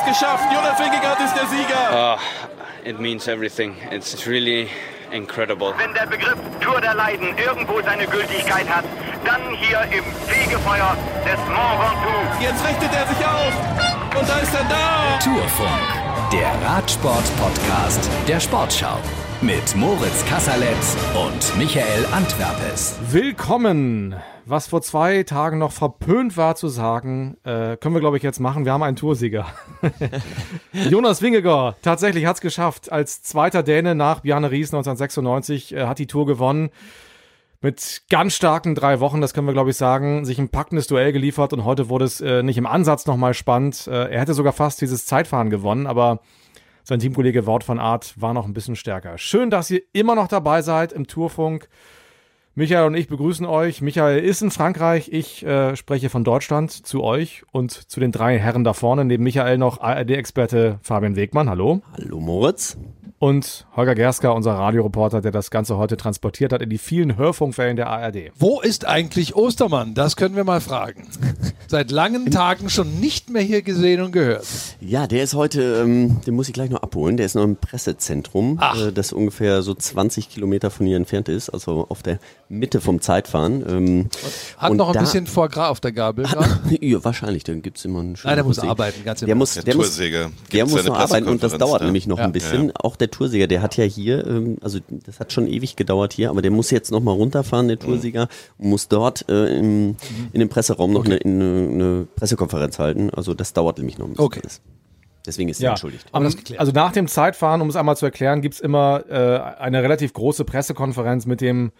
es geschafft. Jonas Wingegaard ist der Sieger. Uh, it means everything. It's really incredible. Wenn der Begriff Tour der Leiden irgendwo seine Gültigkeit hat, dann hier im Fegefeuer des Mont Ventoux. Jetzt richtet er sich auf und da ist er da. Tourfunk, der Radsport-Podcast der Sportschau. Mit Moritz Kasserletz und Michael Antwerpes. Willkommen! Was vor zwei Tagen noch verpönt war zu sagen, äh, können wir, glaube ich, jetzt machen. Wir haben einen Toursieger. Jonas Wingegaard, tatsächlich hat es geschafft. Als zweiter Däne nach Bjarne Ries 1996 äh, hat die Tour gewonnen. Mit ganz starken drei Wochen, das können wir, glaube ich, sagen, sich ein packendes Duell geliefert und heute wurde es äh, nicht im Ansatz nochmal spannend. Äh, er hätte sogar fast dieses Zeitfahren gewonnen, aber sein Teamkollege Wort von Art war noch ein bisschen stärker. Schön, dass ihr immer noch dabei seid im Tourfunk. Michael und ich begrüßen euch. Michael ist in Frankreich. Ich äh, spreche von Deutschland zu euch und zu den drei Herren da vorne. Neben Michael noch ARD-Experte Fabian Wegmann. Hallo. Hallo Moritz. Und Holger Gerska, unser Radioreporter, der das Ganze heute transportiert hat in die vielen Hörfunkferien der ARD. Wo ist eigentlich Ostermann? Das können wir mal fragen. Seit langen Tagen schon nicht mehr hier gesehen und gehört. Ja, der ist heute, ähm, den muss ich gleich noch abholen. Der ist noch im Pressezentrum, äh, das ungefähr so 20 Kilometer von hier entfernt ist, also auf der Mitte vom Zeitfahren. Ähm, Hat und noch ein da- bisschen Foie Gras auf der Gabel. ja, wahrscheinlich, dann gibt es immer einen schönen Nein, der muss Musik. arbeiten, ganz im Der muss, Ernst. der muss, der muss noch arbeiten und das dauert da. nämlich noch Ja. ein bisschen. Auch der Toursieger, der hat ja hier, ähm, also das hat schon ewig gedauert hier, aber der muss jetzt noch mal runterfahren, der Toursieger, und muss dort äh, im, in dem Presseraum noch eine, eine, eine Pressekonferenz halten. Also das dauert nämlich noch ein bisschen. Okay. Deswegen ist er entschuldigt. aber das geklärt. also nach dem Zeitfahren, um es einmal zu erklären, gibt es immer äh, eine relativ große Pressekonferenz mit dem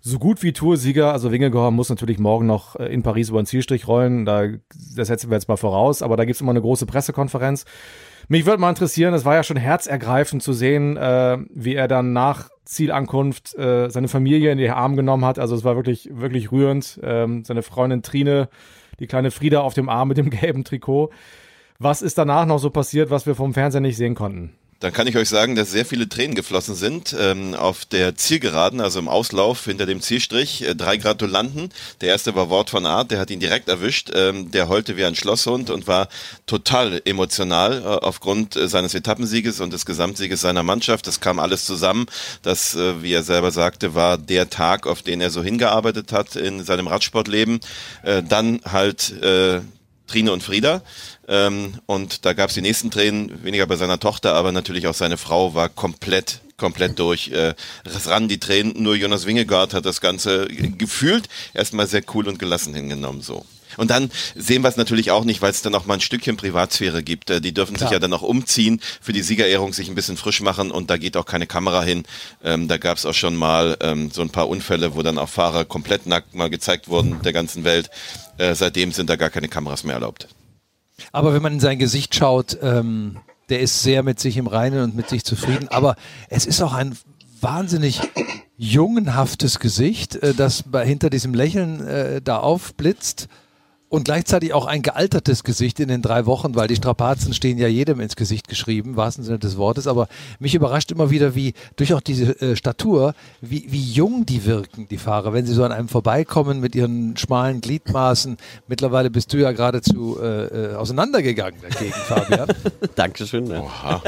so gut wie Toursieger. Also Wingegaard muss natürlich morgen noch äh, in Paris über den Zielstrich rollen. Da, das setzen wir jetzt mal voraus. Aber da gibt es immer eine große Pressekonferenz. Mich würde mal interessieren, es war ja schon herzergreifend zu sehen, äh, wie er dann nach Zielankunft äh, seine Familie in die Arme genommen hat. Also es war wirklich, wirklich rührend. Ähm, seine Freundin Trine, die kleine Frieda auf dem Arm mit dem gelben Trikot. Was ist danach noch so passiert, was wir vom Fernseher nicht sehen konnten? Dann kann ich euch sagen, dass sehr viele Tränen geflossen sind ähm, auf der Zielgeraden, also im Auslauf hinter dem Zielstrich. Äh, drei Gratulanten. Der erste war Wort von Art, der hat ihn direkt erwischt. Ähm, der heulte wie ein Schlosshund und war total emotional äh, aufgrund äh, seines Etappensieges und des Gesamtsieges seiner Mannschaft. Das kam alles zusammen. Das, äh, wie er selber sagte, war der Tag, auf den er so hingearbeitet hat in seinem Radsportleben. Äh, dann halt äh, Trine und Frieda. Ähm, und da gab es die nächsten Tränen, weniger bei seiner Tochter, aber natürlich auch seine Frau war komplett komplett durch. Äh, rannen die Tränen, nur Jonas Wingegaard hat das Ganze gefühlt erstmal sehr cool und gelassen hingenommen so. Und dann sehen wir es natürlich auch nicht, weil es dann auch mal ein Stückchen Privatsphäre gibt. Äh, Die dürfen sich ja dann auch umziehen, für die Siegerehrung sich ein bisschen frisch machen und da geht auch keine Kamera hin. Ähm, da gab es auch schon mal ähm, so ein paar Unfälle, wo dann auch Fahrer komplett nackt mal gezeigt wurden der ganzen Welt. Äh, seitdem sind da gar keine Kameras mehr erlaubt. Aber wenn man in sein Gesicht schaut, ähm, der ist sehr mit sich im Reinen und mit sich zufrieden. Aber es ist auch ein wahnsinnig jungenhaftes Gesicht, äh, das bei, hinter diesem Lächeln äh, da aufblitzt. Und gleichzeitig auch ein gealtertes Gesicht in den drei Wochen, weil die Strapazen stehen ja jedem ins Gesicht geschrieben, im wahrsten Sinne des Wortes. Aber mich überrascht immer wieder, wie durch auch diese äh, Statur, wie, wie jung die wirken, die Fahrer, wenn sie so an einem vorbeikommen mit ihren schmalen Gliedmaßen. Mittlerweile bist du ja geradezu äh, äh, auseinandergegangen dagegen, Fabian. Dankeschön. Ja. Oha,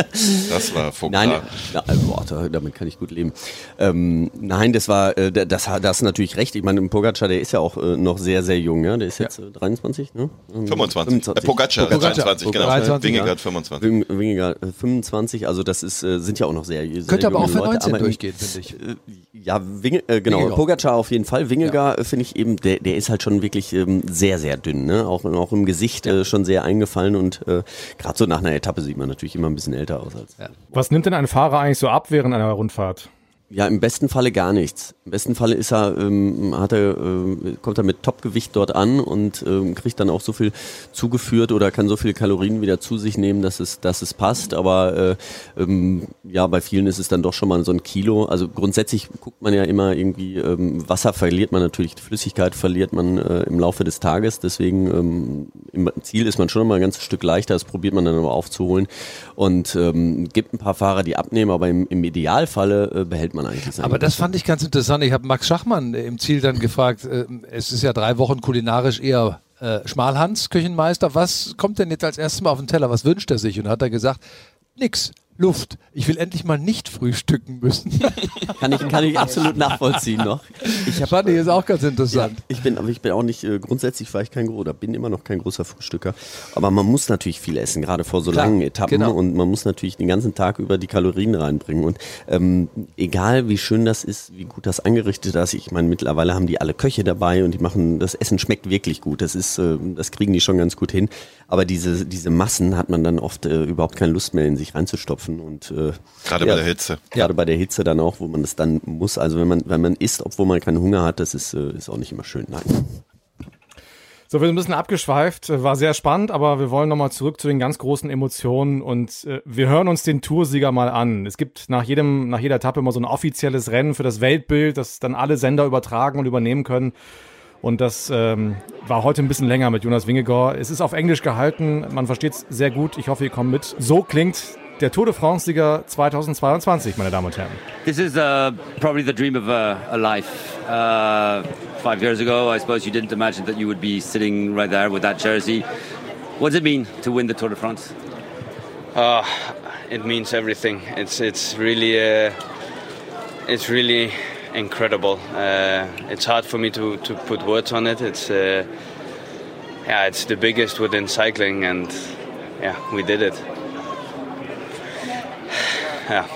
das war Fauxpas. Nein, na, also, boah, da- damit kann ich gut leben. Ähm, nein, das war, äh, das, das natürlich recht. Ich meine, Pogacar, der ist ja auch äh, noch sehr, sehr jung. Ja? Der ist jetzt äh, 23, ne? Ähm, 25. Äh, Pogacar, Pogacar. 23, genau. 23, Wingegaard ja. 25. Wing- Wingegaard äh, 25, also das ist, äh, sind ja auch noch sehr, sehr Könnte aber auch für Leute, 19 aber im- durchgehen, finde ich. Äh, Ja, Winge, äh, genau, Wingegaard. Pogacar auf jeden Fall. Wingegaard äh, finde ich eben, der, der ist halt schon wirklich ähm, sehr, sehr dünn, ne? Auch, auch im Gesicht äh, schon sehr eingefallen und äh, gerade so nach einer Etappe sieht man natürlich immer ein bisschen älter aus als. Was nimmt denn ein Fahrer eigentlich so ab während einer Rundfahrt? Ja, im besten Falle gar nichts. Im besten Falle ist er, ähm, hat er, äh, kommt er mit Topgewicht dort an und ähm, kriegt dann auch so viel zugeführt oder kann so viele Kalorien wieder zu sich nehmen, dass es, dass es passt. Aber äh, ähm, ja, bei vielen ist es dann doch schon mal so ein Kilo. Also grundsätzlich guckt man ja immer irgendwie, ähm, Wasser verliert man natürlich, Flüssigkeit verliert man äh, im Laufe des Tages. Deswegen ähm, im Ziel ist man schon mal ein ganzes Stück leichter. Das probiert man dann aber aufzuholen. Und ähm, gibt ein paar Fahrer, die abnehmen, aber im, im Idealfalle äh, behält man eigentlich sein Aber das fand ich ganz interessant. Ich habe Max Schachmann im Ziel dann gefragt, äh, es ist ja drei Wochen kulinarisch eher Äh, Schmalhans, Küchenmeister, was kommt denn jetzt als erstes mal auf den Teller? Was wünscht er sich? Und hat er gesagt, nix. Luft. Ich will endlich mal nicht frühstücken müssen. kann, ich, kann ich absolut nachvollziehen noch. Ich hab, ich jetzt auch ganz interessant. Ja, ich bin, aber ich bin auch nicht, äh, grundsätzlich war ich kein oder bin immer noch kein großer Frühstücker. Aber man muss natürlich viel essen, gerade vor so Klar, langen Etappen. Genau. Und man muss natürlich den ganzen Tag über die Kalorien reinbringen. Und ähm, egal wie schön das ist, wie gut das angerichtet ist, ich meine, mittlerweile haben die alle Köche dabei und die machen, das Essen schmeckt wirklich gut. Das ist, äh, das kriegen die schon ganz gut hin. Aber diese, diese Massen hat man dann oft äh, überhaupt keine Lust mehr in sich reinzustopfen laufen und äh, gerade ja, bei der Hitze. Gerade bei der Hitze dann auch, wo man das dann muss. Also wenn man wenn man isst, obwohl man keinen Hunger hat, das ist äh, ist auch nicht immer schön. Nein. So, wir sind ein bisschen abgeschweift, war sehr spannend, aber wir wollen nochmal zurück zu den ganz großen Emotionen und äh, wir hören uns den Toursieger mal an. Es gibt nach jedem, nach jeder Etappe immer so ein offizielles Rennen für das Weltbild, das dann alle Sender übertragen und übernehmen können. Und das ähm, war heute ein bisschen länger mit Jonas Wingegor. Es ist auf Englisch gehalten, man versteht es sehr gut. Ich hoffe, ihr kommt mit. So klingt der Tour de France-Sieger 2022, meine Damen und Herren. This is uh, probably the dream of a, a life. Uh, five years ago, I suppose you didn't imagine that you would be sitting right there with that jersey. What does it mean to win the Tour de France? Uh, it means everything. It's it's really uh, it's really incredible. Uh, it's hard for me to, to put words on it. It's uh, yeah, it's the biggest within cycling, and yeah, we did it. Yeah.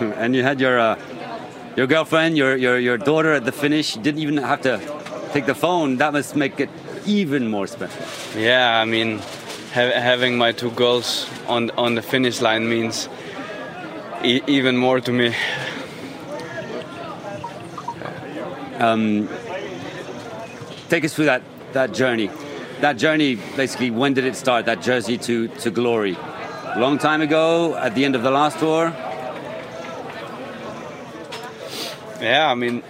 and you had your uh, your girlfriend, your, your your daughter at the finish. You didn't even have to take the phone. That must make it even more special. Yeah, I mean, ha having my two girls on on the finish line means e even more to me. Um, take us through that that journey. That journey, basically, when did it start? That jersey to to glory long time ago at the end of the last tour? Yeah, I mean,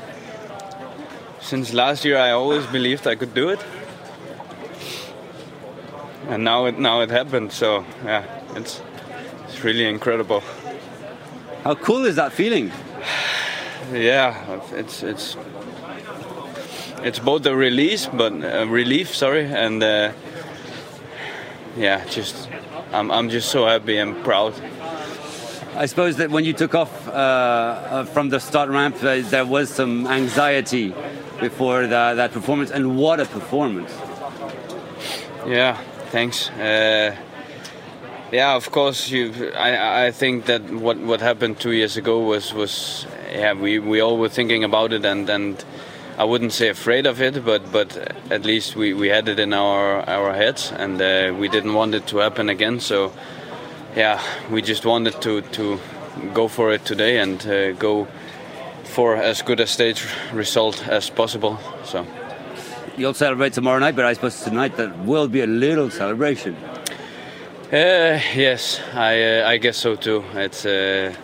since last year I always believed I could do it. And now it now it happened, so yeah, it's it's really incredible. How cool is that feeling? yeah, it's it's it's both a release, but a relief, sorry, and uh, yeah, just I'm, I'm just so happy and proud. I suppose that when you took off uh, uh, from the start ramp, uh, there was some anxiety before the, that performance, and what a performance! Yeah, thanks. Uh, yeah, of course. You, I, I think that what what happened two years ago was was yeah we, we all were thinking about it and and I wouldn't say afraid of it, but but at least we, we had it in our our heads, and uh, we didn't want it to happen again. So yeah, we just wanted to to go for it today and uh, go for as good a stage result as possible. So you'll celebrate tomorrow night, but I suppose tonight there will be a little celebration. Uh, yes, I uh, I guess so too. It's uh,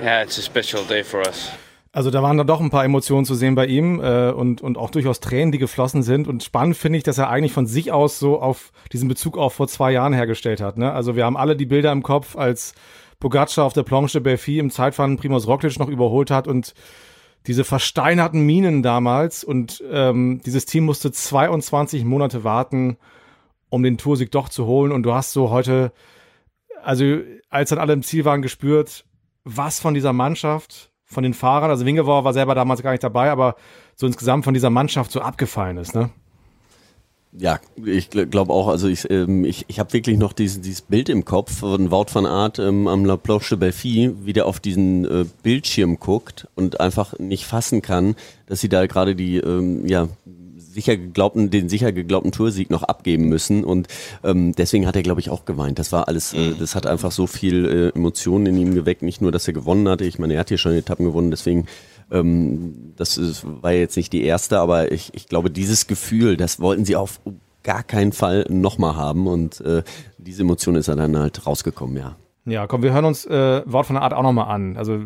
yeah, it's a special day for us. Also da waren da doch ein paar Emotionen zu sehen bei ihm äh, und, und auch durchaus Tränen, die geflossen sind. Und spannend finde ich, dass er eigentlich von sich aus so auf diesen Bezug auch vor zwei Jahren hergestellt hat. Ne? Also wir haben alle die Bilder im Kopf, als Pogacar auf der Planche Belfi im Zeitfahren Primoz Roglic noch überholt hat und diese versteinerten Minen damals und ähm, dieses Team musste 22 Monate warten, um den Toursieg doch zu holen. Und du hast so heute, also als dann alle im Ziel waren, gespürt, was von dieser Mannschaft von den Fahrern, also Wingeborg war selber damals gar nicht dabei, aber so insgesamt von dieser Mannschaft so abgefallen ist, ne? Ja, ich glaube auch, also ich, ähm, ich, ich habe wirklich noch dieses, dieses Bild im Kopf von Wout van Aert ähm, am La Planche de Belfi, wie der auf diesen äh, Bildschirm guckt und einfach nicht fassen kann, dass sie da gerade die ähm, ja, sicher geglaubten, den sicher geglaubten Toursieg noch abgeben müssen. Und ähm, deswegen hat er, glaube ich, auch geweint. Das war alles, äh, mhm. das hat einfach so viel äh, Emotionen in ihm geweckt. Nicht nur, dass er gewonnen hatte. Ich meine, er hat hier schon Etappen gewonnen, deswegen ähm, das ist, war jetzt nicht die erste, aber ich, ich glaube, dieses Gefühl, das wollten sie auf gar keinen Fall nochmal haben. Und äh, diese Emotion ist dann halt rausgekommen, ja. Ja, komm, wir hören uns äh, Wort von der Art auch nochmal an. Also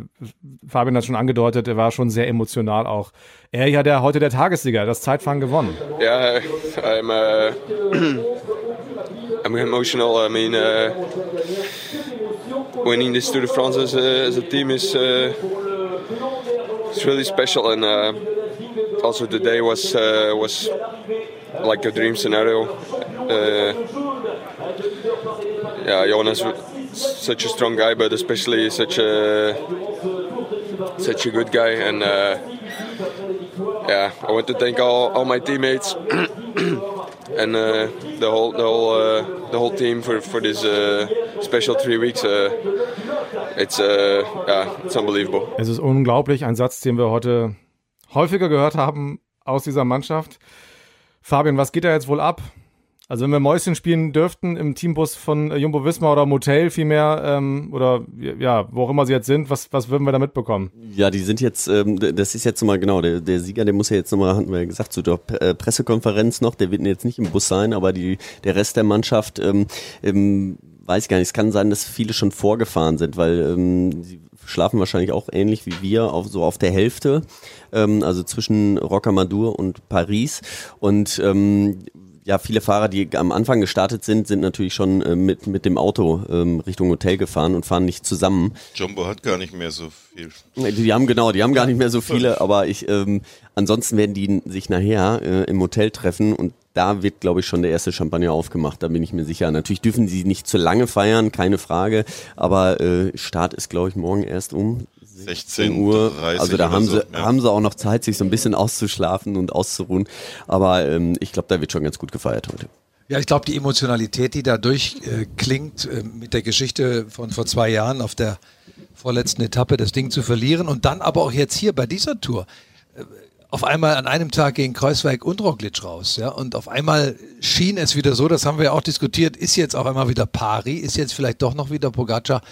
Fabian hat schon angedeutet, er war schon sehr emotional auch. Er ja der heute der Tagessieger, das Zeitfahren gewonnen. Ja, I'm, uh, I'm emotional. I mean, uh, winning this Tour de France as a, as a team is uh, it's really special, and uh, also the day was uh, was like a dream scenario. Uh, yeah, Jonas, such a strong guy, but especially such a such a good guy, and uh, yeah, I want to thank all, all my teammates and uh, the whole the whole uh, the whole team for for this uh, special three weeks. Uh, it's yeah, it's unbelievable. Es ist unglaublich, ein Satz, den wir heute häufiger gehört haben aus dieser Mannschaft. Fabian, was geht da jetzt wohl ab? Also wenn wir Mäuschen spielen dürften im Teambus von Jumbo Wismar oder Motel vielmehr ähm, oder ja, wo auch immer sie jetzt sind, was, was würden wir da mitbekommen? Ja, die sind jetzt, ähm, das ist jetzt nochmal genau, der, der Sieger, der muss ja jetzt nochmal, hatten wir ja gesagt, zu der äh, Pressekonferenz noch, der wird jetzt nicht im Bus sein, aber die, der Rest der Mannschaft, ähm, ähm, weiß ich gar nicht, es kann sein, dass viele schon vorgefahren sind, weil ähm, sie schlafen wahrscheinlich auch ähnlich wie wir, auf, so auf der Hälfte, ähm, also zwischen Rocamadour und Paris. Und ähm, ja, viele Fahrer, die am Anfang gestartet sind, sind natürlich schon äh, mit, mit dem Auto ähm, Richtung Hotel gefahren und fahren nicht zusammen. Jumbo hat gar nicht mehr so viel. Die haben genau, die haben gar nicht mehr so viele, aber ich ähm, ansonsten werden die sich nachher äh, im Hotel treffen und da wird, glaube ich, schon der erste Champagner aufgemacht, da bin ich mir sicher. Natürlich dürfen sie nicht zu lange feiern, keine Frage, aber äh, Start ist, glaube ich, morgen erst um 16 Uhr. Also da haben so, sie, ja. haben sie auch noch Zeit, sich so ein bisschen auszuschlafen und auszuruhen. Aber ähm, ich glaube, da wird schon ganz gut gefeiert heute. Ja, ich glaube, die Emotionalität, die da durchklingt äh, äh, mit der Geschichte von vor zwei Jahren auf der vorletzten Etappe das Ding zu verlieren und dann aber auch jetzt hier bei dieser Tour äh, auf einmal an einem Tag gegen Kreuzweig und Roglic raus, ja, und auf einmal schien es wieder so, das haben wir ja auch diskutiert, ist jetzt auf einmal wieder Pari, ist jetzt vielleicht doch noch wieder Pogacar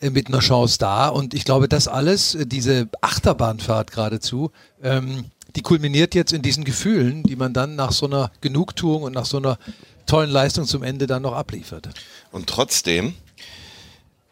mit einer Chance da. Und ich glaube, das alles, diese Achterbahnfahrt geradezu, ähm, die kulminiert jetzt in diesen Gefühlen, die man dann nach so einer Genugtuung und nach so einer tollen Leistung zum Ende dann noch abliefert. Und trotzdem,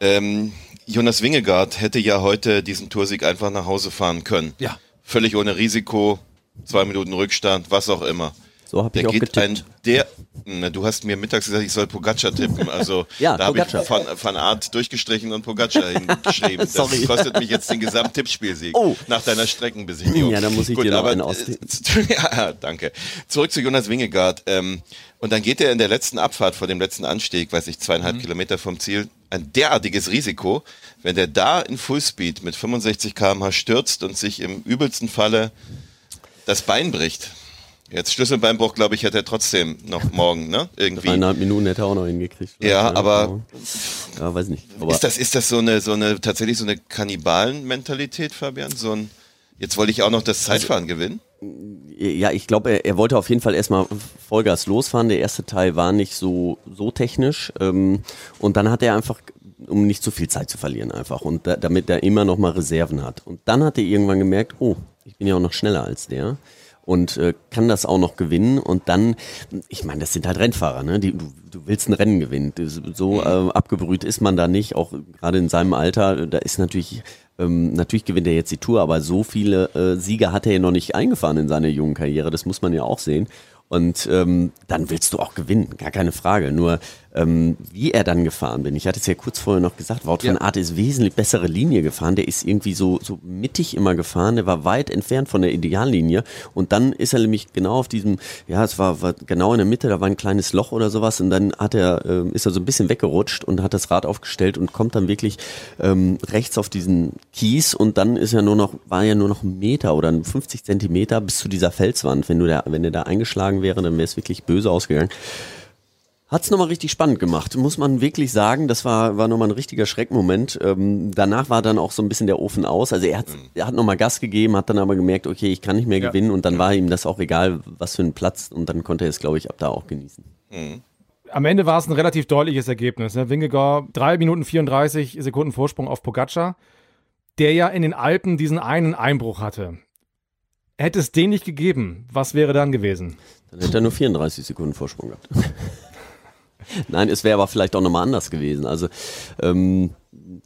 ähm, Jonas Wingegaard hätte ja heute diesen Toursieg einfach nach Hause fahren können. Ja. Völlig ohne Risiko, zwei Minuten Rückstand, was auch immer. So habe ich auch geht getippt. ein der na, du hast mir mittags gesagt, ich soll Pogacar tippen. Also Ja, da habe ich von, von Art durchgestrichen und Pogacar hingeschrieben. Sorry. Das kostet mich jetzt den Gesamttippspielsieg Oh. nach deiner Streckenbesichtigung. Ja, dann muss ich Gut, dir noch aber, einen äh, Ja, danke. Zurück zu Jonas Wingegaard. Ähm, und dann geht er in der letzten Abfahrt vor dem letzten Anstieg, weiß ich, zweieinhalb Kilometer vom Ziel, ein derartiges Risiko, wenn der da in Fullspeed mit 65 km/h stürzt und sich im übelsten Falle das Bein bricht. Jetzt Schlüsselbeinbruch, glaube ich, hat er trotzdem noch morgen, ne? Irgendwie. Dreieinhalb Minuten hätte er auch noch hingekriegt. Ja, aber Ja, weiß nicht. Aber ist das, ist das so eine, so eine, tatsächlich so eine Kannibalen-Mentalität, Fabian? So ein, jetzt wollte ich auch noch das Zeitfahren gewinnen? Ja, ich glaube, er, er wollte auf jeden Fall erstmal Vollgas losfahren. Der erste Teil war nicht so, so technisch. Ähm, und dann hat er einfach, um nicht zu viel Zeit zu verlieren, einfach. Und da, damit er immer noch mal Reserven hat. Und dann hat er irgendwann gemerkt, oh, ich bin ja auch noch schneller als der. Und äh, kann das auch noch gewinnen. Und dann, ich meine, das sind halt Rennfahrer, ne? Die, du, du willst ein Rennen gewinnen. So äh, abgebrüht ist man da nicht, auch gerade in seinem Alter. Da ist natürlich ähm, natürlich gewinnt er jetzt die Tour, aber so viele äh, Siege hat er ja noch nicht eingefahren in seiner jungen Karriere. Das muss man ja auch sehen. Und ähm, dann willst du auch gewinnen, gar keine Frage. Nur ähm, wie er dann gefahren bin, ich hatte es ja kurz vorher noch gesagt, Wout van Ja. Aert ist wesentlich bessere Linie gefahren. Der ist irgendwie so, so mittig immer gefahren. Der war weit entfernt von der Ideallinie. Und dann ist er nämlich genau auf diesem, ja, es war, war genau in der Mitte, da war ein kleines Loch oder sowas. Und dann hat er, ähm, ist er so ein bisschen weggerutscht und hat das Rad aufgestellt und kommt dann wirklich ähm, rechts auf diesen Kies. Und dann ist er nur noch, war ja nur noch ein Meter oder 50 Zentimeter bis zu dieser Felswand. Wenn du da, wenn er da eingeschlagen wäre, dann wäre es wirklich böse ausgegangen. Hat's nochmal richtig spannend gemacht, muss man wirklich sagen. Das war, war nochmal ein richtiger Schreckmoment. Ähm, danach war dann auch so ein bisschen der Ofen aus. Also er hat, er hat nochmal Gas gegeben, hat dann aber gemerkt, okay, ich kann nicht mehr Ja. gewinnen und dann war ihm das auch egal, was für ein Platz und dann konnte er es, glaube ich, ab da auch genießen. Am Ende war es ein relativ deutliches Ergebnis. Ne? Wingegaard, 3 Minuten 34 Sekunden Vorsprung auf Pogacar, der ja in den Alpen diesen einen Einbruch hatte. Hätte es den nicht gegeben, was wäre dann gewesen? Dann hätte er nur 34 Sekunden Vorsprung gehabt. Nein, es wäre aber vielleicht auch nochmal anders gewesen. Also ähm,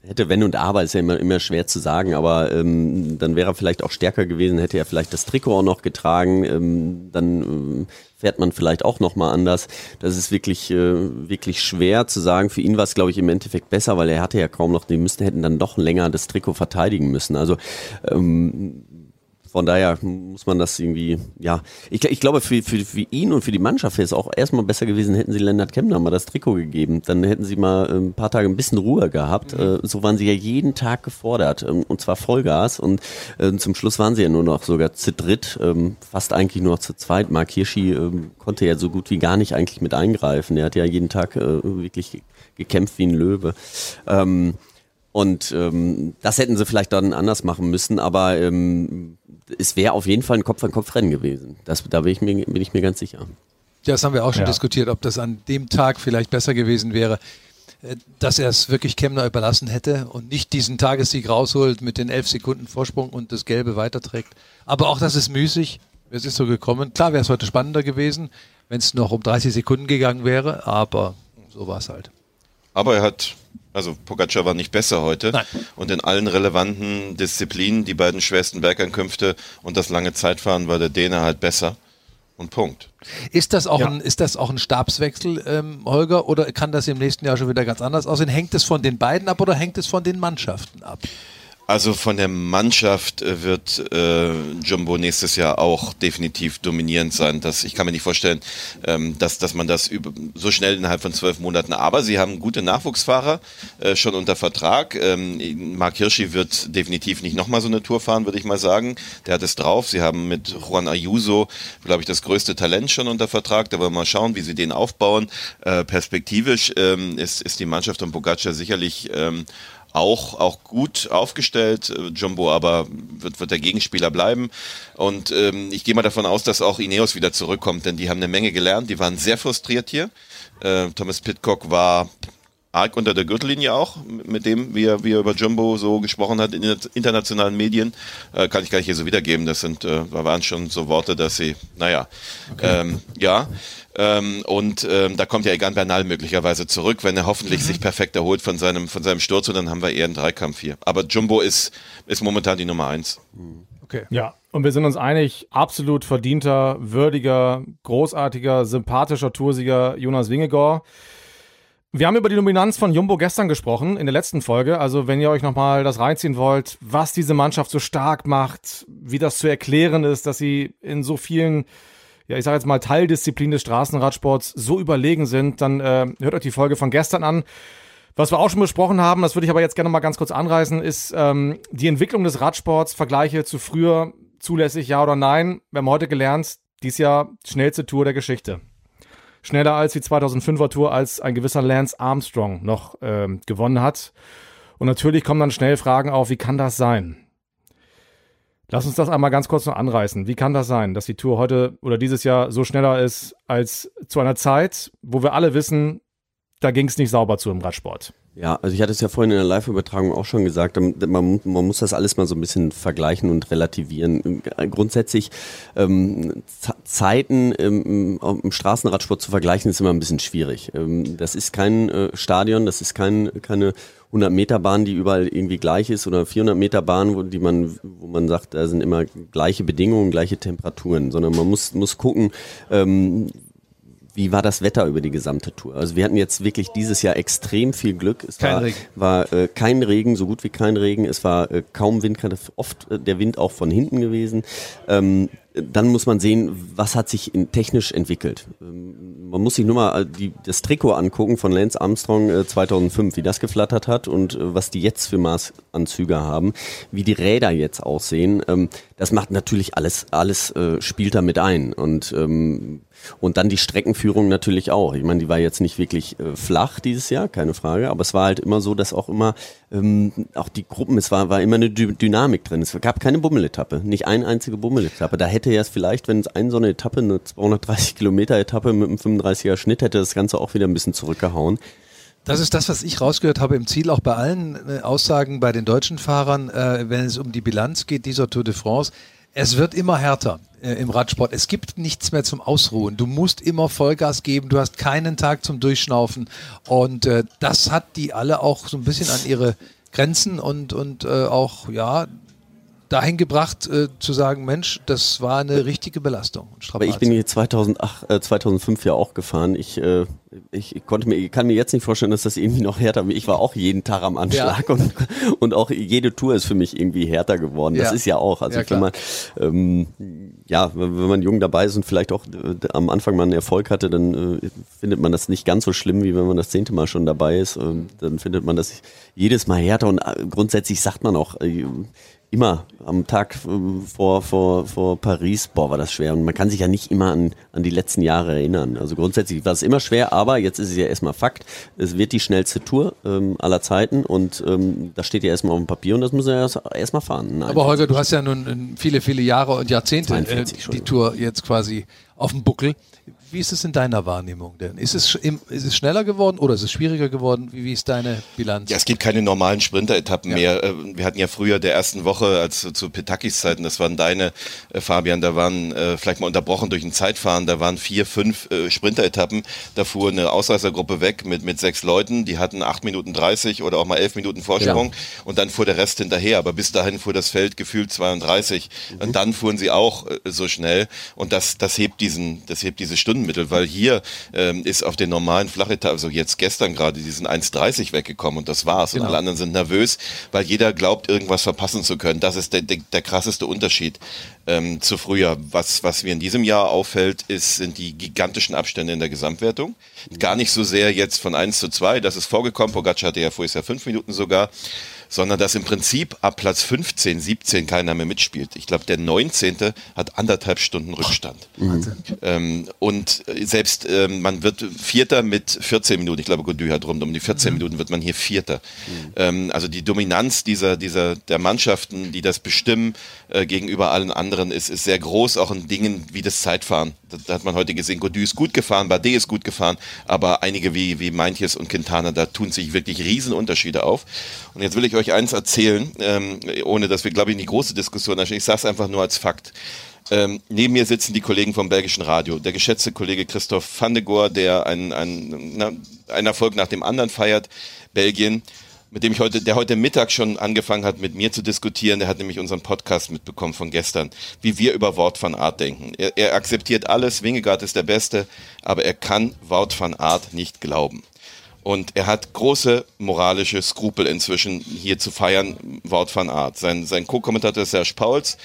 hätte wenn und aber ist ja immer, immer schwer zu sagen, aber ähm, dann wäre er vielleicht auch stärker gewesen, hätte er vielleicht das Trikot auch noch getragen, ähm, dann ähm, fährt man vielleicht auch nochmal anders. Das ist wirklich, äh, wirklich schwer zu sagen. Für ihn war es, glaube ich, im Endeffekt besser, weil er hatte ja kaum noch, die müssten hätten dann doch länger das Trikot verteidigen müssen. Also ähm, von daher muss man das irgendwie, ja, ich, ich glaube, für, für, für ihn und für die Mannschaft wäre es auch erstmal besser gewesen, hätten sie Lennart Kemner mal das Trikot gegeben. Dann hätten sie mal äh, ein paar Tage ein bisschen Ruhe gehabt. Mhm. Äh, so waren sie ja jeden Tag gefordert ähm, und zwar Vollgas. Und äh, zum Schluss waren sie ja nur noch sogar zu dritt, ähm, fast eigentlich nur noch zu zweit. Mark Hirschi ähm, konnte ja so gut wie gar nicht eigentlich mit eingreifen. Er hat ja jeden Tag wirklich gekämpft wie ein Löwe. Ähm, und ähm, das hätten sie vielleicht dann anders machen müssen, aber ähm, es wäre auf jeden Fall ein Kopf-an-Kopf-Rennen gewesen. Das, da bin ich, mir, bin ich mir ganz sicher. Ja, das haben wir auch schon ja. diskutiert, ob das an dem Tag vielleicht besser gewesen wäre, äh, dass er es wirklich Kemner überlassen hätte und nicht diesen Tagessieg rausholt mit den elf Sekunden Vorsprung und das Gelbe weiterträgt. Aber auch das ist müßig. Es ist so gekommen. Klar wäre es heute spannender gewesen, wenn es noch um 30 Sekunden gegangen wäre, aber so war es halt. Aber er hat also Pogacar war nicht besser heute. Nein. Und in allen relevanten Disziplinen, die beiden schwersten Bergankünfte und das lange Zeitfahren, war der Däne halt besser. Und Punkt. Ist das auch, ja. ein, ist das auch ein Stabswechsel, ähm, Holger, oder kann das im nächsten Jahr schon wieder ganz anders aussehen? Hängt es von den beiden ab oder hängt es von den Mannschaften ab? Also von der Mannschaft äh, wird äh, Jumbo nächstes Jahr auch definitiv dominierend sein. Das, ich kann mir nicht vorstellen, ähm, dass, dass man das über, so schnell innerhalb von zwölf Monaten. Aber sie haben gute Nachwuchsfahrer äh, schon unter Vertrag. Ähm, Mark Hirschi wird definitiv nicht nochmal so eine Tour fahren, würde ich mal sagen. Der hat es drauf. Sie haben mit Juan Ayuso, glaube ich, das größte Talent schon unter Vertrag. Da wollen wir mal schauen, wie sie den aufbauen. Äh, perspektivisch ähm, ist, ist die Mannschaft um Pogacar sicherlich ähm, auch, auch gut aufgestellt. Äh, Jumbo aber wird, wird der Gegenspieler bleiben. Und ähm, ich gehe mal davon aus, dass auch Ineos wieder zurückkommt, denn die haben eine Menge gelernt. Die waren sehr frustriert hier. Äh, Thomas Pitcock war arg unter der Gürtellinie auch, mit dem, wie er, wie er über Jumbo so gesprochen hat in internationalen Medien, äh, kann ich gar nicht hier so wiedergeben. Das sind, äh, waren schon so Worte, dass sie, naja, okay. ähm, ja. Ähm, und ähm, da kommt ja Egan Bernal möglicherweise zurück, wenn er hoffentlich mhm. sich perfekt erholt von seinem, von seinem Sturz und dann haben wir eher einen Dreikampf hier. Aber Jumbo ist, ist momentan die Nummer eins. Okay. Ja, und wir sind uns einig, absolut verdienter, würdiger, großartiger, sympathischer Toursieger Jonas Wingegor. Wir haben über die Dominanz von Jumbo gestern gesprochen, in der letzten Folge. Also, wenn ihr euch nochmal das reinziehen wollt, was diese Mannschaft so stark macht, wie das zu erklären ist, dass sie in so vielen ja, ich sage jetzt mal, Teildisziplin des Straßenradsports so überlegen sind, dann äh, hört euch die Folge von gestern an. Was wir auch schon besprochen haben, das würde ich aber jetzt gerne mal ganz kurz anreißen, ist ähm, die Entwicklung des Radsports, Vergleiche zu früher, zulässig ja oder nein. Wir haben heute gelernt, dies Jahr schnellste Tour der Geschichte. Schneller als die 2005er Tour, als ein gewisser Lance Armstrong noch ähm, gewonnen hat. Und natürlich kommen dann schnell Fragen auf, wie kann das sein? Lass uns das einmal ganz kurz noch anreißen. Wie kann das sein, dass die Tour heute oder dieses Jahr so schneller ist als zu einer Zeit, wo wir alle wissen, da ging es nicht sauber zu im Radsport? Ja, also ich hatte es ja vorhin in der Live-Übertragung auch schon gesagt, man, man, muss das alles mal so ein bisschen vergleichen und relativieren. Grundsätzlich ähm, Zeiten im, im, Straßenradsport zu vergleichen ist immer ein bisschen schwierig. Ähm, das ist kein äh, Stadion, das ist kein, keine 100 Meter Bahn, die überall irgendwie gleich ist oder 400 Meter Bahn, wo, man, wo man sagt, da sind immer gleiche Bedingungen, gleiche Temperaturen, sondern man muss, muss gucken, ähm, wie war das Wetter über die gesamte Tour? Also wir hatten jetzt wirklich dieses Jahr extrem viel Glück. Es kein war, Regen. war äh, kein Regen, so gut wie kein Regen. Es war äh, kaum Wind, oft äh, der Wind auch von hinten gewesen. Ähm, dann muss man sehen, was hat sich in, technisch entwickelt. Ähm, man muss sich nur mal äh, die, das Trikot angucken von Lance Armstrong äh, 2005, wie das geflattert hat und äh, was die jetzt für Maßanzüge haben, wie die Räder jetzt aussehen. Ähm, das macht natürlich alles, alles äh, spielt da mit ein und ähm, und dann die Streckenführung natürlich auch. Ich meine, die war jetzt nicht wirklich äh, flach dieses Jahr, keine Frage, aber es war halt immer so, dass auch immer, ähm, auch die Gruppen, es war, war immer eine D Dynamik drin. Es gab keine Bummeletappe, nicht eine einzige Bummeletappe. Da hätte ja vielleicht, wenn es eine so eine Etappe, eine 230 Kilometer Etappe mit einem 35er Schnitt hätte, das Ganze auch wieder ein bisschen zurückgehauen. Das ist das, was ich rausgehört habe im Ziel, auch bei allen äh, Aussagen bei den deutschen Fahrern, äh, wenn es um die Bilanz geht dieser Tour de France. Es wird immer härter äh, im Radsport. Es gibt nichts mehr zum Ausruhen. Du musst immer Vollgas geben. Du hast keinen Tag zum Durchschnaufen. Und äh, das hat die alle auch so ein bisschen an ihre Grenzen und, und äh, auch, ja, dahin gebracht, äh, zu sagen, Mensch, das war eine richtige Belastung. Aber ich bin hier 2008, äh, 2005 ja auch gefahren. Ich, äh, ich konnte mir, kann mir jetzt nicht vorstellen, dass das irgendwie noch härter wird. Ich war auch jeden Tag am Anschlag ja. und, und auch jede Tour ist für mich irgendwie härter geworden. Das ja. ist ja auch. Also ja, wenn man, ähm, ja, wenn man jung dabei ist und vielleicht auch äh, am Anfang mal einen Erfolg hatte, dann äh, findet man das nicht ganz so schlimm, wie wenn man das zehnte Mal schon dabei ist. Ähm, dann findet man das jedes Mal härter und äh, grundsätzlich sagt man auch, äh, immer am Tag äh, vor, vor, vor Paris, boah, war das schwer. Und man kann sich ja nicht immer an, an die letzten Jahre erinnern. Also grundsätzlich war es immer schwer, aber jetzt ist es ja erstmal Fakt. Es wird die schnellste Tour ähm, aller Zeiten und ähm, das steht ja erstmal auf dem Papier und das muss er erstmal fahren. Nein, aber Holger, du hast ja nun viele, viele Jahre und Jahrzehnte äh, die Tour jetzt quasi auf dem Buckel. Wie ist es in deiner Wahrnehmung denn? Ist es, ist es schneller geworden oder ist es schwieriger geworden? Wie, wie ist deine Bilanz? Ja, es gibt keine normalen Sprinter-Etappen ja. mehr. Äh, wir hatten ja früher der ersten Woche, als zu Petakis Zeiten, das waren deine, äh, Fabian, da waren äh, vielleicht mal unterbrochen durch ein Zeitfahren, da waren vier, fünf Sprinter-Etappen. Da fuhr eine Ausreißergruppe weg mit, mit sechs Leuten, die hatten acht Minuten dreißig oder auch mal elf Minuten Vorsprung ja. und dann fuhr der Rest hinterher. Aber bis dahin fuhr das Feld gefühlt 32 mhm. und dann fuhren sie auch so schnell und das, das hebt diesen, das hebt diese Stundenmittel, weil hier ähm, ist auf den normalen Flachetappen, also jetzt gestern gerade, die sind 1,30 weggekommen und das war's. Genau. Und alle anderen sind nervös, weil jeder glaubt, irgendwas verpassen zu können. Das ist der, der, der krasseste Unterschied ähm, zu früher. Was, was mir in diesem Jahr auffällt, ist, sind die gigantischen Abstände in der Gesamtwertung. Gar nicht so sehr jetzt von 1 zu 2, das ist vorgekommen. Pogacar hatte ja vorher ja fünf Minuten sogar sondern dass im Prinzip ab Platz 15, 17 keiner mehr mitspielt. Ich glaube, der 19. hat anderthalb Stunden Rückstand. Mhm. Ähm, und selbst ähm, man wird Vierter mit 14 Minuten. Ich glaube, Godu hat rund um die 14 mhm. Minuten wird man hier Vierter. Mhm. Ähm, also die Dominanz dieser, dieser, der Mannschaften, die das bestimmen äh, gegenüber allen anderen, ist, ist sehr groß, auch in Dingen wie das Zeitfahren. Da, da hat man heute gesehen, Godu ist gut gefahren, Bardet ist gut gefahren, aber einige wie, wie Meintjes und Quintana, da tun sich wirklich Riesenunterschiede auf. Und jetzt will ich euch euch eins erzählen, ähm, ohne dass wir, glaube ich, in die große Diskussion einsteigen. Ich sage es einfach nur als Fakt. Ähm, neben mir sitzen die Kollegen vom belgischen Radio. Der geschätzte Kollege Christoph van de Goor, der einen, einen, einen Erfolg nach dem anderen feiert, Belgien, mit dem ich heute, der heute Mittag schon angefangen hat, mit mir zu diskutieren. Der hat nämlich unseren Podcast mitbekommen von gestern, wie wir über Wort van Art denken. Er, er akzeptiert alles, Wingegaard ist der Beste, aber er kann Wort van Art nicht glauben. Und er hat große moralische Skrupel inzwischen hier zu feiern, Wort van Art. Sein, sein Co-Kommentator ist Serge Pauls,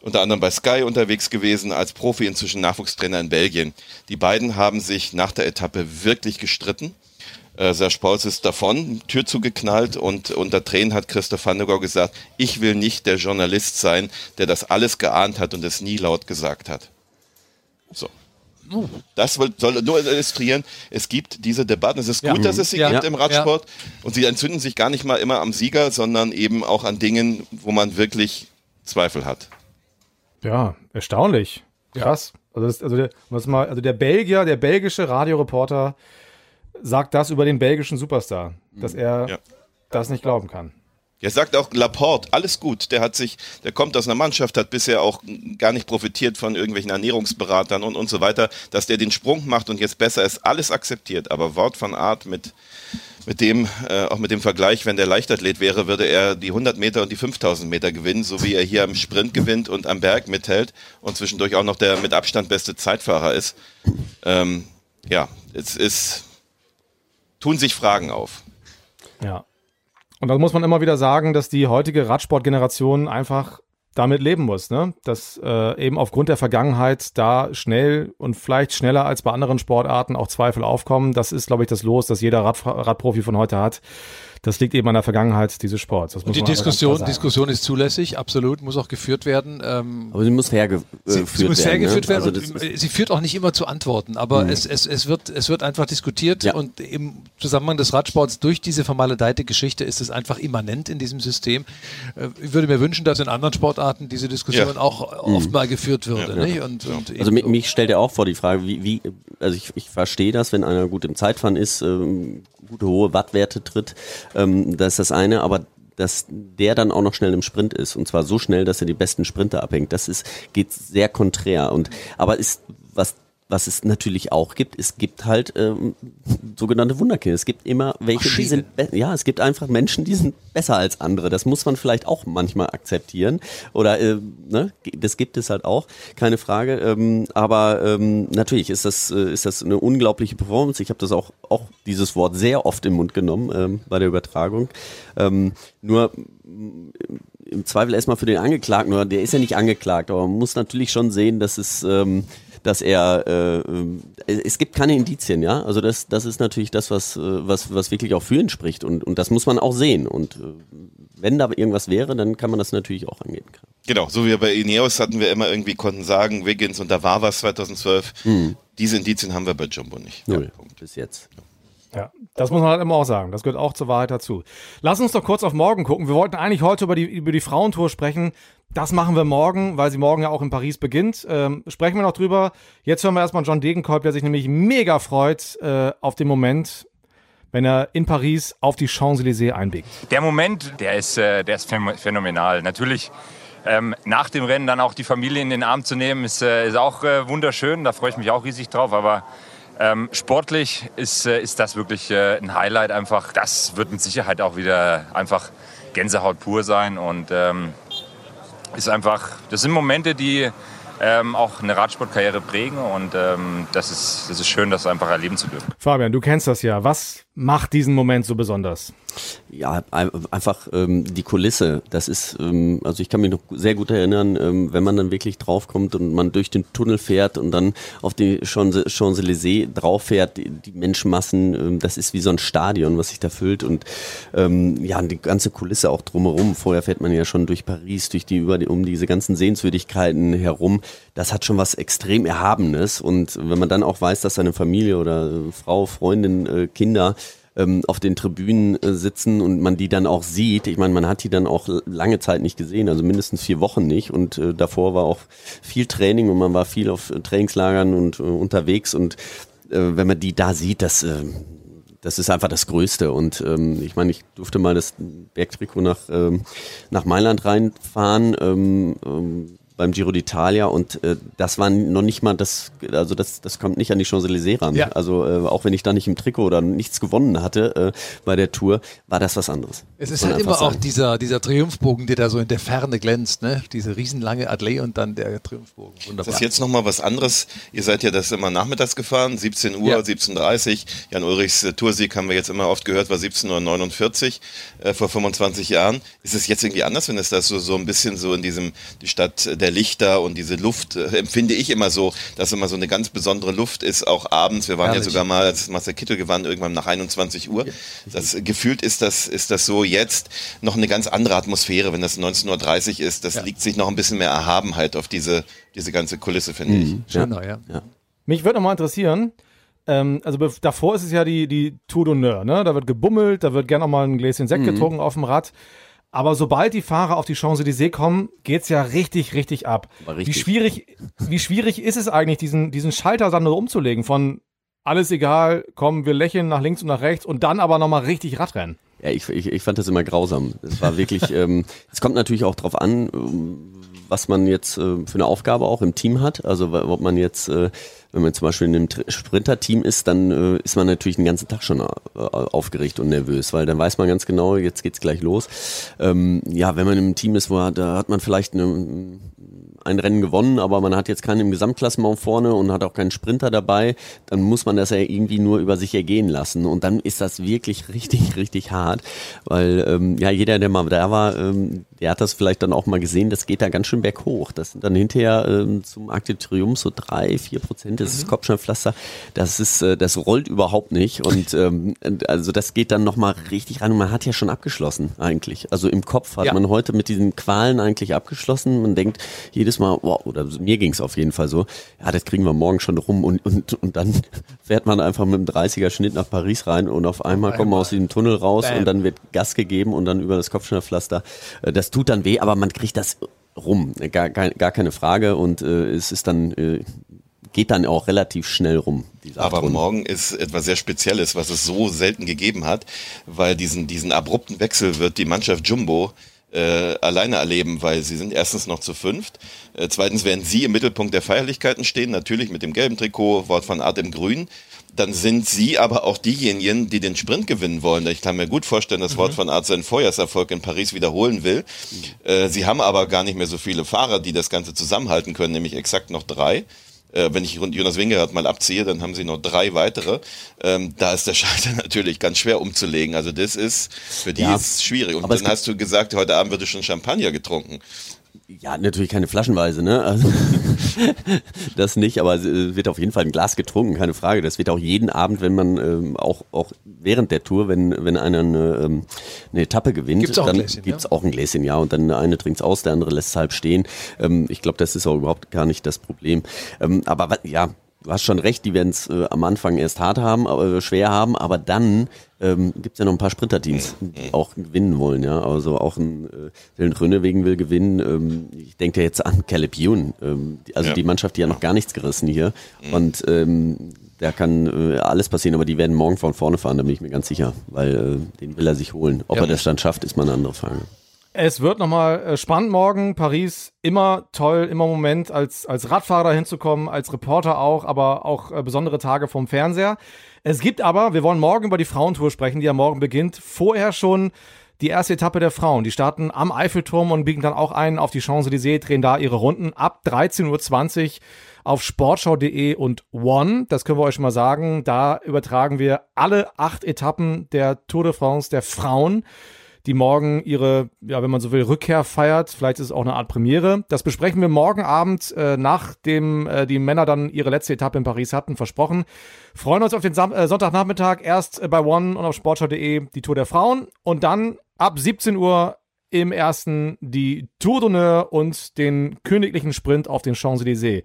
unter anderem bei Sky unterwegs gewesen, als Profi inzwischen Nachwuchstrainer in Belgien. Die beiden haben sich nach der Etappe wirklich gestritten. Äh, Serge Pauls ist davon, Tür zugeknallt und unter Tränen hat Christoph van der Gau gesagt, ich will nicht der Journalist sein, der das alles geahnt hat und es nie laut gesagt hat. So. Das soll nur illustrieren, es gibt diese Debatten. Es ist gut, ja. dass es sie ja. gibt im Radsport. Und sie entzünden sich gar nicht mal immer am Sieger, sondern eben auch an Dingen, wo man wirklich Zweifel hat. Ja, erstaunlich. Krass. Also, das, also, der, mal, also der Belgier, der belgische Radioreporter sagt das über den belgischen Superstar, dass er das nicht glauben kann. Er sagt auch Laporte, alles gut. Der hat sich, der kommt aus einer Mannschaft, hat bisher auch gar nicht profitiert von irgendwelchen Ernährungsberatern und, und so weiter, dass der den Sprung macht und jetzt besser ist, alles akzeptiert. Aber Wort von Art mit, mit dem, äh, auch mit dem Vergleich, wenn der Leichtathlet wäre, würde er die 100 Meter und die 5000 Meter gewinnen, so wie er hier am Sprint gewinnt und am Berg mithält und zwischendurch auch noch der mit Abstand beste Zeitfahrer ist. Ähm, ja, es ist, tun sich Fragen auf. Ja. Und da muss man immer wieder sagen, dass die heutige Radsportgeneration einfach damit leben muss, ne? Dass äh, eben aufgrund der Vergangenheit da schnell und vielleicht schneller als bei anderen Sportarten auch Zweifel aufkommen. Das ist, glaube ich, das Los, das jeder Rad Radprofi von heute hat das liegt eben an der Vergangenheit dieses Sports. und die Diskussion, Diskussion ist zulässig, absolut, muss auch geführt werden. Ähm, aber sie muss fair geführt äh, sie, sie muss fair geführt ne? werden. Also sie führt auch nicht immer zu Antworten, aber mhm. es, es, es, wird, es wird einfach diskutiert ja. und im Zusammenhang des Radsports durch diese formaledeite Geschichte ist es einfach immanent in diesem System. Äh, ich würde mir wünschen, dass in anderen Sportarten diese Diskussion ja. auch mhm. oft mal geführt würde. Ja. Und, und also mich stellt er auch vor die Frage, wie, wie also ich, ich verstehe das, wenn einer gut im Zeitfahren ist, ähm, gute hohe Wattwerte tritt, ähm, das ist das eine, aber dass der dann auch noch schnell im Sprint ist und zwar so schnell, dass er die besten Sprinter abhängt, das ist geht sehr konträr. Und aber ist was was es natürlich auch gibt, es gibt halt ähm, sogenannte Wunderkinder. Es gibt immer welche, die sind, ja, es gibt einfach Menschen, die sind besser als andere. Das muss man vielleicht auch manchmal akzeptieren. Oder äh, ne, das gibt es halt auch, keine Frage. Ähm, aber ähm, natürlich ist das, äh, ist das eine unglaubliche Performance. Ich habe das auch, auch dieses Wort sehr oft im Mund genommen ähm, bei der Übertragung. Ähm, nur im Zweifel erstmal für den Angeklagten, oder der ist ja nicht angeklagt, aber man muss natürlich schon sehen, dass es ähm, dass er äh, äh, es gibt keine Indizien, ja. Also das, das ist natürlich das, was, äh, was, was wirklich auch für ihn spricht und, und das muss man auch sehen. Und äh, wenn da irgendwas wäre, dann kann man das natürlich auch angehen. Genau, so wie bei Ineos hatten wir immer irgendwie konnten sagen, Wiggins und da war was 2012. Mhm. Diese Indizien haben wir bei Jumbo nicht. Null. Ja, bis jetzt. Ja, das muss man halt immer auch sagen. Das gehört auch zur Wahrheit dazu. Lass uns doch kurz auf morgen gucken. Wir wollten eigentlich heute über die, über die Frauentour sprechen. Das machen wir morgen, weil sie morgen ja auch in Paris beginnt. Ähm, sprechen wir noch drüber. Jetzt hören wir erstmal John Degenkolb, der sich nämlich mega freut äh, auf den Moment, wenn er in Paris auf die Champs-Élysées einbiegt. Der Moment, der ist, äh, der ist phänomenal. Natürlich ähm, nach dem Rennen dann auch die Familie in den Arm zu nehmen, ist, äh, ist auch äh, wunderschön. Da freue ich mich auch riesig drauf. Aber ähm, sportlich ist, äh, ist das wirklich äh, ein Highlight einfach. Das wird mit Sicherheit auch wieder einfach Gänsehaut pur sein und ähm, ist einfach, das sind Momente, die ähm, auch eine Radsportkarriere prägen und ähm, das, ist, das ist schön, das einfach erleben zu dürfen. Fabian, du kennst das ja. Was macht diesen Moment so besonders? Ja, einfach ähm, die Kulisse. Das ist, ähm, also ich kann mich noch sehr gut erinnern, ähm, wenn man dann wirklich draufkommt und man durch den Tunnel fährt und dann auf die Champs-Élysées drauf fährt, die, die Menschenmassen, ähm, das ist wie so ein Stadion, was sich da füllt und ähm, ja, die ganze Kulisse auch drumherum. Vorher fährt man ja schon durch Paris, durch die, über die, um diese ganzen Sehenswürdigkeiten herum. Das hat schon was extrem Erhabenes und wenn man dann auch weiß, dass seine Familie oder Frau, Freundin, äh, Kinder ähm, auf den Tribünen äh, sitzen und man die dann auch sieht. Ich meine, man hat die dann auch lange Zeit nicht gesehen, also mindestens vier Wochen nicht. Und äh, davor war auch viel Training und man war viel auf äh, Trainingslagern und äh, unterwegs. Und äh, wenn man die da sieht, das äh, das ist einfach das Größte. Und ähm, ich meine, ich durfte mal das Bergtrikot nach, ähm, nach Mailand reinfahren. Ähm, ähm, beim Giro d'Italia und äh, das war noch nicht mal das, also das, das kommt nicht an die Champs-Élysées ran. Ja. Also äh, auch wenn ich da nicht im Trikot oder nichts gewonnen hatte äh, bei der Tour, war das was anderes. Es ist halt immer sagen. auch dieser, dieser Triumphbogen, der da so in der Ferne glänzt, ne? Diese riesenlange Adlet und dann der Triumphbogen. Wunderbar. Das ist jetzt nochmal was anderes. Ihr seid ja das immer nachmittags gefahren, 17 Uhr, ja. 17.30 Uhr. Jan Ulrichs äh, Toursieg haben wir jetzt immer oft gehört, war 17.49 Uhr äh, vor 25 Jahren. Ist es jetzt irgendwie anders, wenn es das so, so ein bisschen so in diesem, die Stadt der der Lichter und diese Luft äh, empfinde ich immer so, dass immer so eine ganz besondere Luft ist, auch abends. Wir waren Herrlich. ja sogar mal, als Marcel Kittel gewann, irgendwann nach 21 Uhr. Das gefühlt ist das, ist das so jetzt noch eine ganz andere Atmosphäre, wenn das 19.30 Uhr ist. Das ja. liegt sich noch ein bisschen mehr Erhabenheit auf diese, diese ganze Kulisse, finde mhm. ich. Schöner, ja. ja. Mich würde noch mal interessieren, ähm, also davor ist es ja die, die Tour d'honneur, ne? Da wird gebummelt, da wird gerne auch mal ein Gläschen Sekt mhm. getrunken auf dem Rad. Aber sobald die Fahrer auf die Champs-Élysées kommen, geht's ja richtig, richtig ab. Richtig. Wie, schwierig, wie schwierig ist es eigentlich, diesen, diesen Schalter dann umzulegen von alles egal, komm, wir lächeln nach links und nach rechts und dann aber nochmal richtig Radrennen? Ja, ich, ich, ich fand das immer grausam. Es war wirklich, ähm, es kommt natürlich auch drauf an, was man jetzt äh, für eine Aufgabe auch im Team hat. Also ob man jetzt äh, wenn man zum Beispiel in einem Sprinter-Team ist, dann äh, ist man natürlich den ganzen Tag schon äh, aufgeregt und nervös, weil dann weiß man ganz genau, jetzt geht's gleich los. Ähm, ja, wenn man im Team ist, wo da hat man vielleicht eine, ein Rennen gewonnen, aber man hat jetzt keinen im Gesamtklassement vorne und hat auch keinen Sprinter dabei, dann muss man das ja irgendwie nur über sich ergehen lassen. Und dann ist das wirklich richtig, richtig hart, weil ähm, ja jeder, der mal da war, ähm, der hat das vielleicht dann auch mal gesehen, das geht da ganz schön berghoch. Das sind dann hinterher ähm, zum Akte Triumph so drei, vier Prozent des mhm. Kopfsteinpflaster. Das ist, äh, das rollt überhaupt nicht. Und ähm, also das geht dann nochmal richtig rein. Und man hat ja schon abgeschlossen eigentlich. Also im Kopf hat ja. man heute mit diesen Qualen eigentlich abgeschlossen. Man denkt jedes Mal, wow, oder mir ging es auf jeden Fall so, ja, das kriegen wir morgen schon rum. Und, und, und dann fährt man einfach mit einem 30er Schnitt nach Paris rein und auf einmal kommen wir aus diesem Tunnel raus Bam. und dann wird Gas gegeben und dann über das Kopfsteinpflaster. Äh, das tut dann weh, aber man kriegt das rum, gar, gar, gar keine Frage und äh, es ist dann äh, geht dann auch relativ schnell rum. Aber morgen ist etwas sehr Spezielles, was es so selten gegeben hat, weil diesen, diesen abrupten Wechsel wird die Mannschaft Jumbo äh, alleine erleben, weil sie sind erstens noch zu fünft. Äh, zweitens werden sie im Mittelpunkt der Feierlichkeiten stehen, natürlich mit dem gelben Trikot, Wort von Art im Grün. Dann sind sie aber auch diejenigen, die den Sprint gewinnen wollen. Ich kann mir gut vorstellen, dass mhm. Wort von Art seinen Vorjahreserfolg in Paris wiederholen will. Äh, sie haben aber gar nicht mehr so viele Fahrer, die das Ganze zusammenhalten können, nämlich exakt noch drei. Äh, wenn ich Jonas Wingert mal abziehe, dann haben sie noch drei weitere. Ähm, da ist der Schalter natürlich ganz schwer umzulegen. Also das ist, für die ja, ist schwierig. Und dann hast du gesagt, heute Abend wird schon Champagner getrunken. Ja, natürlich keine Flaschenweise, ne? Also, das nicht, aber es wird auf jeden Fall ein Glas getrunken, keine Frage. Das wird auch jeden Abend, wenn man ähm, auch, auch während der Tour, wenn, wenn einer eine, ähm, eine Etappe gewinnt, gibt's dann gibt es ja? auch ein Gläschen, ja. Und dann der eine trinkt aus, der andere lässt es halb stehen. Ähm, ich glaube, das ist auch überhaupt gar nicht das Problem. Ähm, aber ja, du hast schon recht, die werden es äh, am Anfang erst hart haben, aber schwer haben, aber dann ähm, gibt es ja noch ein paar Sprinterteams, die auch gewinnen wollen, ja. Also auch ein äh, Dylan Grönewegen will gewinnen. Ähm, ich denke jetzt an Caleb Youn, ähm, also ja. die Mannschaft, die ja noch gar nichts gerissen hier. Mhm. Und ähm, da kann äh, alles passieren, aber die werden morgen von vorne fahren, da bin ich mir ganz sicher, weil äh, den will er sich holen. Ob ja. er das dann schafft, ist mal eine andere Frage. Es wird nochmal äh, spannend morgen. Paris immer toll, immer Moment, als, als Radfahrer hinzukommen, als Reporter auch, aber auch äh, besondere Tage vom Fernseher. Es gibt aber, wir wollen morgen über die Frauentour sprechen, die ja morgen beginnt, vorher schon die erste Etappe der Frauen. Die starten am Eiffelturm und biegen dann auch ein auf die Champs-Élysées, drehen da ihre Runden ab 13.20 Uhr auf sportschau.de und One. Das können wir euch schon mal sagen. Da übertragen wir alle acht Etappen der Tour de France der Frauen die morgen ihre, ja, wenn man so will, Rückkehr feiert. Vielleicht ist es auch eine Art Premiere. Das besprechen wir morgen Abend, äh, nachdem äh, die Männer dann ihre letzte Etappe in Paris hatten, versprochen. Freuen uns auf den Sam äh, Sonntagnachmittag erst äh, bei One und auf sportschau.de die Tour der Frauen und dann ab 17 Uhr im ersten die Tour d'honneur und den königlichen Sprint auf den Champs-Élysées.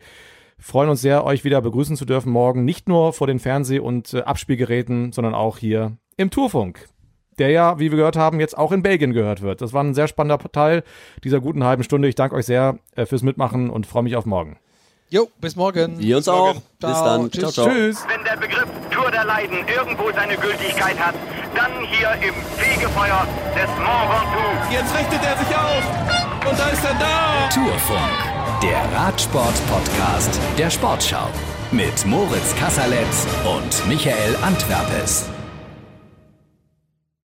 Freuen uns sehr, euch wieder begrüßen zu dürfen morgen. Nicht nur vor den Fernseh- und äh, Abspielgeräten, sondern auch hier im Tourfunk der ja, wie wir gehört haben, jetzt auch in Belgien gehört wird. Das war ein sehr spannender Teil dieser guten halben Stunde. Ich danke euch sehr äh, fürs Mitmachen und freue mich auf morgen. Jo, bis morgen. Wir uns auch. Bis dann. Tschüss. Ciao, ciao. Tschüss. Wenn der Begriff Tour der Leiden irgendwo seine Gültigkeit hat, dann hier im Fegefeuer des Mont Ventoux. Jetzt richtet er sich auf und da ist er da. Tourfunk, der Radsport-Podcast der Sportschau mit Moritz Kasserletz und Michael Antwerpes.